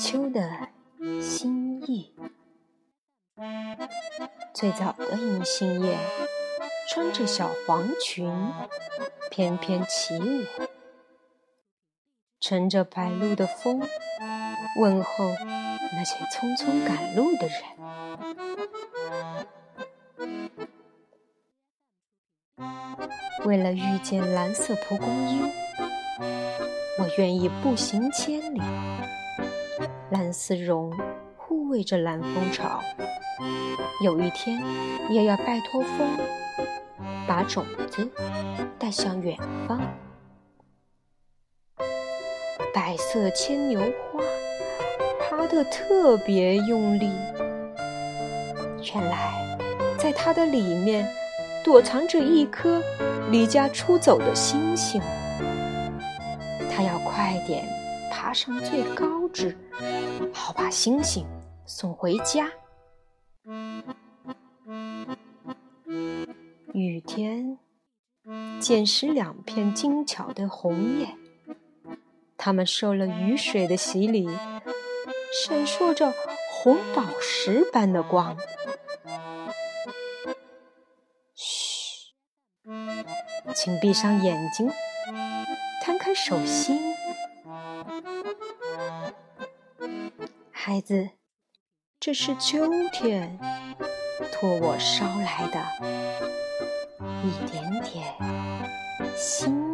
秋的新意。最早的银杏叶穿着小黄裙，翩翩起舞，乘着白鹭的风，问候那些匆匆赶路的人。为了遇见蓝色蒲公英，我愿意步行千里。蓝丝绒护卫着蓝蜂巢，有一天也要拜托风，把种子带向远方。白色牵牛花爬得特别用力，原来在它的里面躲藏着一颗离家出走的星星，它要快点爬上最高枝。好把星星送回家。雨天捡拾两片精巧的红叶，它们受了雨水的洗礼，闪烁着红宝石般的光。嘘，请闭上眼睛，摊开手心。孩子，这是秋天托我捎来的一点点心。